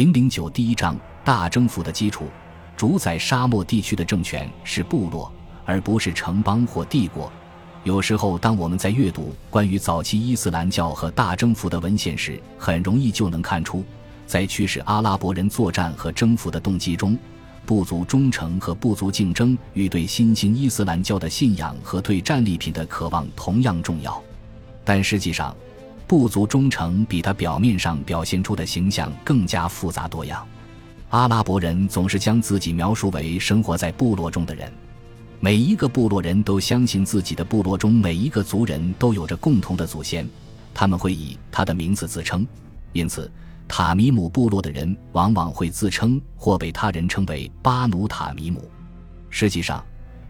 零零九第一章大征服的基础，主宰沙漠地区的政权是部落，而不是城邦或帝国。有时候，当我们在阅读关于早期伊斯兰教和大征服的文献时，很容易就能看出，在驱使阿拉伯人作战和征服的动机中，部族忠诚和部族竞争与对新兴伊斯兰教的信仰和对战利品的渴望同样重要。但实际上，部族忠诚比他表面上表现出的形象更加复杂多样。阿拉伯人总是将自己描述为生活在部落中的人，每一个部落人都相信自己的部落中每一个族人都有着共同的祖先，他们会以他的名字自称。因此，塔米姆部落的人往往会自称或被他人称为巴努塔米姆。实际上，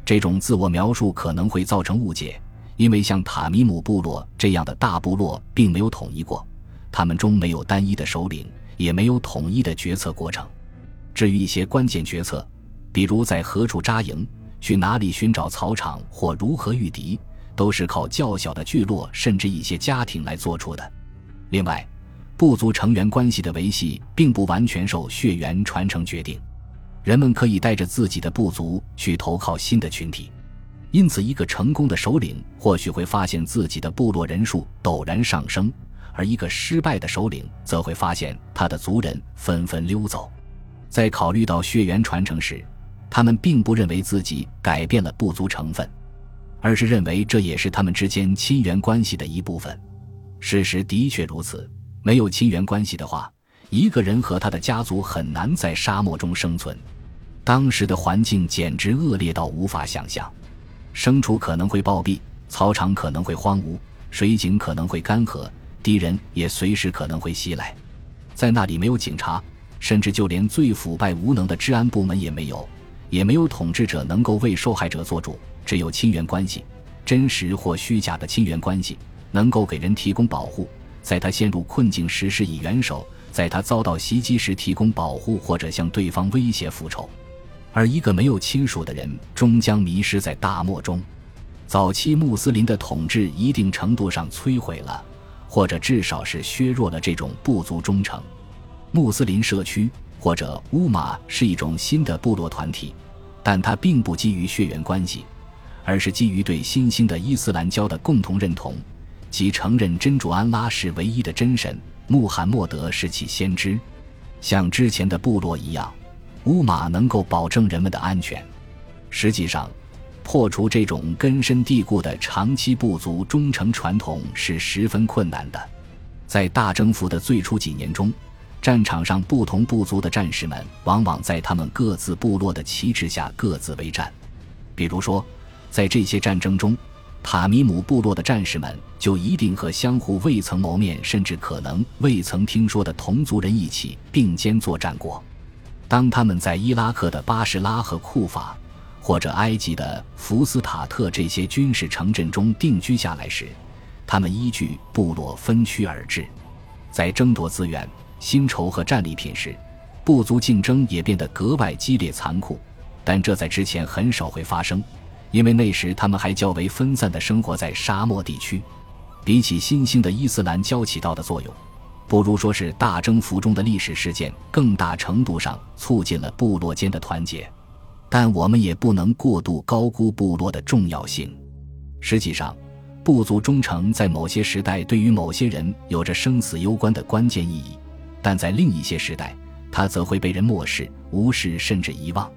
这种自我描述可能会造成误解。因为像塔米姆部落这样的大部落并没有统一过，他们中没有单一的首领，也没有统一的决策过程。至于一些关键决策，比如在何处扎营、去哪里寻找草场或如何御敌，都是靠较小的聚落甚至一些家庭来做出的。另外，部族成员关系的维系并不完全受血缘传承决定，人们可以带着自己的部族去投靠新的群体。因此，一个成功的首领或许会发现自己的部落人数陡然上升，而一个失败的首领则会发现他的族人纷纷溜走。在考虑到血缘传承时，他们并不认为自己改变了部族成分，而是认为这也是他们之间亲缘关系的一部分。事实的确如此，没有亲缘关系的话，一个人和他的家族很难在沙漠中生存。当时的环境简直恶劣到无法想象。牲畜可能会暴毙，草场可能会荒芜，水井可能会干涸，敌人也随时可能会袭来。在那里没有警察，甚至就连最腐败无能的治安部门也没有，也没有统治者能够为受害者做主。只有亲缘关系，真实或虚假的亲缘关系，能够给人提供保护，在他陷入困境时施以援手，在他遭到袭击时提供保护，或者向对方威胁复仇。而一个没有亲属的人，终将迷失在大漠中。早期穆斯林的统治一定程度上摧毁了，或者至少是削弱了这种部族忠诚。穆斯林社区或者乌马是一种新的部落团体，但它并不基于血缘关系，而是基于对新兴的伊斯兰教的共同认同，即承认真主安拉是唯一的真神，穆罕默德是其先知。像之前的部落一样。乌马能够保证人们的安全。实际上，破除这种根深蒂固的长期部族忠诚传统是十分困难的。在大征服的最初几年中，战场上不同部族的战士们往往在他们各自部落的旗帜下各自为战。比如说，在这些战争中，塔米姆部落的战士们就一定和相互未曾谋面，甚至可能未曾听说的同族人一起并肩作战过。当他们在伊拉克的巴士拉和库法，或者埃及的福斯塔特这些军事城镇中定居下来时，他们依据部落分区而治。在争夺资源、薪酬和战利品时，部族竞争也变得格外激烈残酷。但这在之前很少会发生，因为那时他们还较为分散地生活在沙漠地区。比起新兴的伊斯兰教起到的作用。不如说是大征服中的历史事件，更大程度上促进了部落间的团结。但我们也不能过度高估部落的重要性。实际上，部族忠诚在某些时代对于某些人有着生死攸关的关键意义，但在另一些时代，它则会被人漠视、无视甚至遗忘。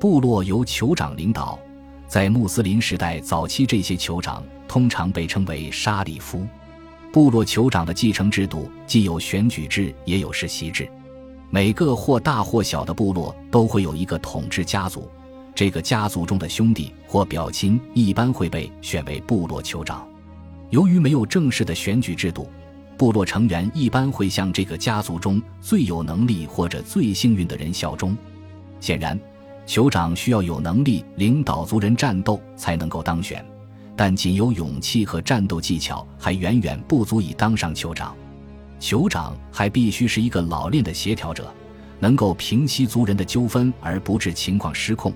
部落由酋长领导，在穆斯林时代早期，这些酋长通常被称为沙里夫。部落酋长的继承制度既有选举制，也有世袭制。每个或大或小的部落都会有一个统治家族，这个家族中的兄弟或表亲一般会被选为部落酋长。由于没有正式的选举制度，部落成员一般会向这个家族中最有能力或者最幸运的人效忠。显然，酋长需要有能力领导族人战斗才能够当选。但仅有勇气和战斗技巧还远远不足以当上酋长，酋长还必须是一个老练的协调者，能够平息族人的纠纷而不致情况失控，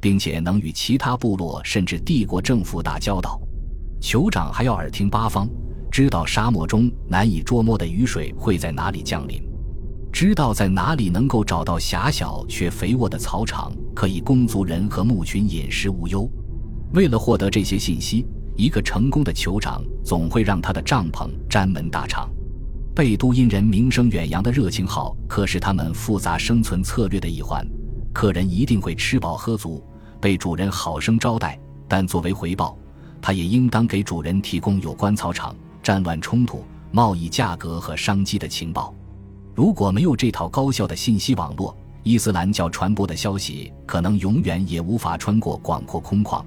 并且能与其他部落甚至帝国政府打交道。酋长还要耳听八方，知道沙漠中难以捉摸的雨水会在哪里降临。知道在哪里能够找到狭小却肥沃的草场，可以供族人和牧群饮食无忧。为了获得这些信息，一个成功的酋长总会让他的帐篷沾门大敞。贝都因人名声远扬的热情号，可是他们复杂生存策略的一环。客人一定会吃饱喝足，被主人好生招待，但作为回报，他也应当给主人提供有关草场、战乱冲突、贸易价格和商机的情报。如果没有这套高效的信息网络，伊斯兰教传播的消息可能永远也无法穿过广阔空旷、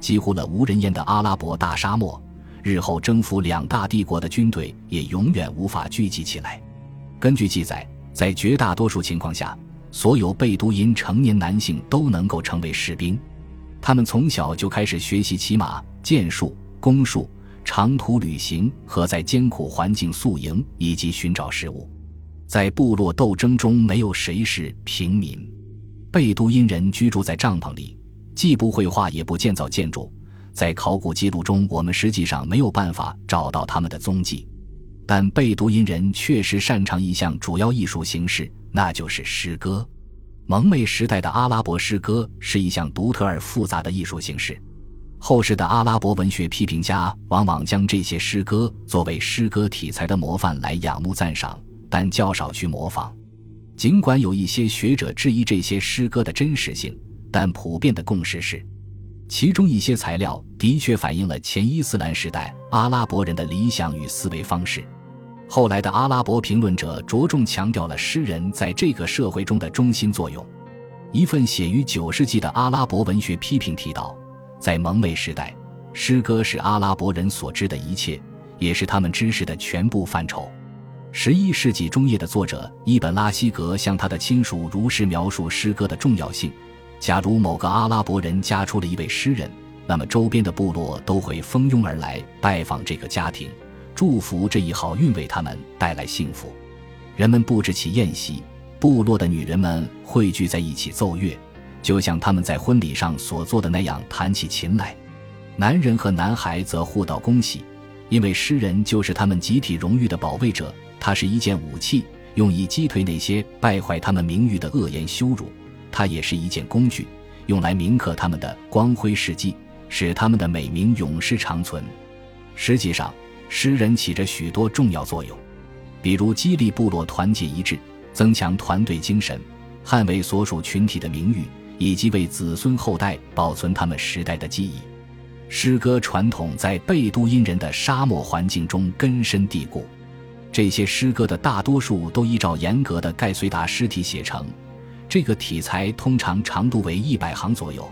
几乎了无人烟的阿拉伯大沙漠。日后征服两大帝国的军队也永远无法聚集起来。根据记载，在绝大多数情况下，所有贝都因成年男性都能够成为士兵。他们从小就开始学习骑马、剑术、弓术、长途旅行和在艰苦环境宿营以及寻找食物。在部落斗争中，没有谁是平民。贝都因人居住在帐篷里，既不绘画，也不建造建筑。在考古记录中，我们实际上没有办法找到他们的踪迹，但贝都因人确实擅长一项主要艺术形式，那就是诗歌。蒙昧时代的阿拉伯诗歌是一项独特而复杂的艺术形式。后世的阿拉伯文学批评家往往将这些诗歌作为诗歌题材的模范来仰慕赞赏，但较少去模仿。尽管有一些学者质疑这些诗歌的真实性，但普遍的共识是。其中一些材料的确反映了前伊斯兰时代阿拉伯人的理想与思维方式。后来的阿拉伯评论者着重强调了诗人在这个社会中的中心作用。一份写于九世纪的阿拉伯文学批评提到，在蒙昧时代，诗歌是阿拉伯人所知的一切，也是他们知识的全部范畴。十一世纪中叶的作者伊本拉希格向他的亲属如实描述诗歌的重要性。假如某个阿拉伯人家出了一位诗人，那么周边的部落都会蜂拥而来拜访这个家庭，祝福这一好运为他们带来幸福。人们布置起宴席，部落的女人们汇聚在一起奏乐，就像他们在婚礼上所做的那样弹起琴来。男人和男孩则互道恭喜，因为诗人就是他们集体荣誉的保卫者。他是一件武器，用以击退那些败坏他们名誉的恶言羞辱。它也是一件工具，用来铭刻他们的光辉事迹，使他们的美名永世长存。实际上，诗人起着许多重要作用，比如激励部落团结一致，增强团队精神，捍卫所属群体的名誉，以及为子孙后代保存他们时代的记忆。诗歌传统在贝都因人的沙漠环境中根深蒂固，这些诗歌的大多数都依照严格的盖随达诗体写成。这个题材通常长度为一百行左右，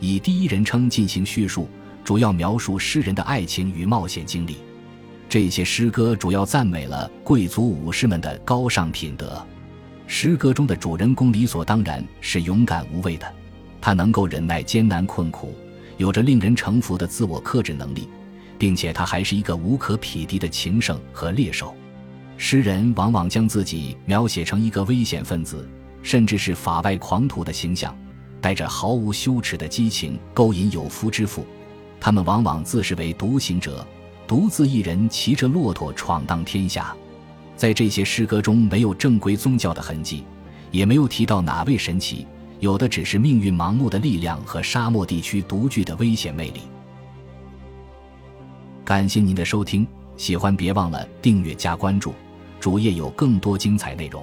以第一人称进行叙述，主要描述诗人的爱情与冒险经历。这些诗歌主要赞美了贵族武士们的高尚品德。诗歌中的主人公理所当然是勇敢无畏的，他能够忍耐艰难困苦，有着令人臣服的自我克制能力，并且他还是一个无可匹敌的情圣和猎手。诗人往往将自己描写成一个危险分子。甚至是法外狂徒的形象，带着毫无羞耻的激情勾引有夫之妇。他们往往自视为独行者，独自一人骑着骆驼闯荡天下。在这些诗歌中，没有正规宗教的痕迹，也没有提到哪位神奇，有的只是命运盲目的力量和沙漠地区独具的危险魅力。感谢您的收听，喜欢别忘了订阅加关注，主页有更多精彩内容。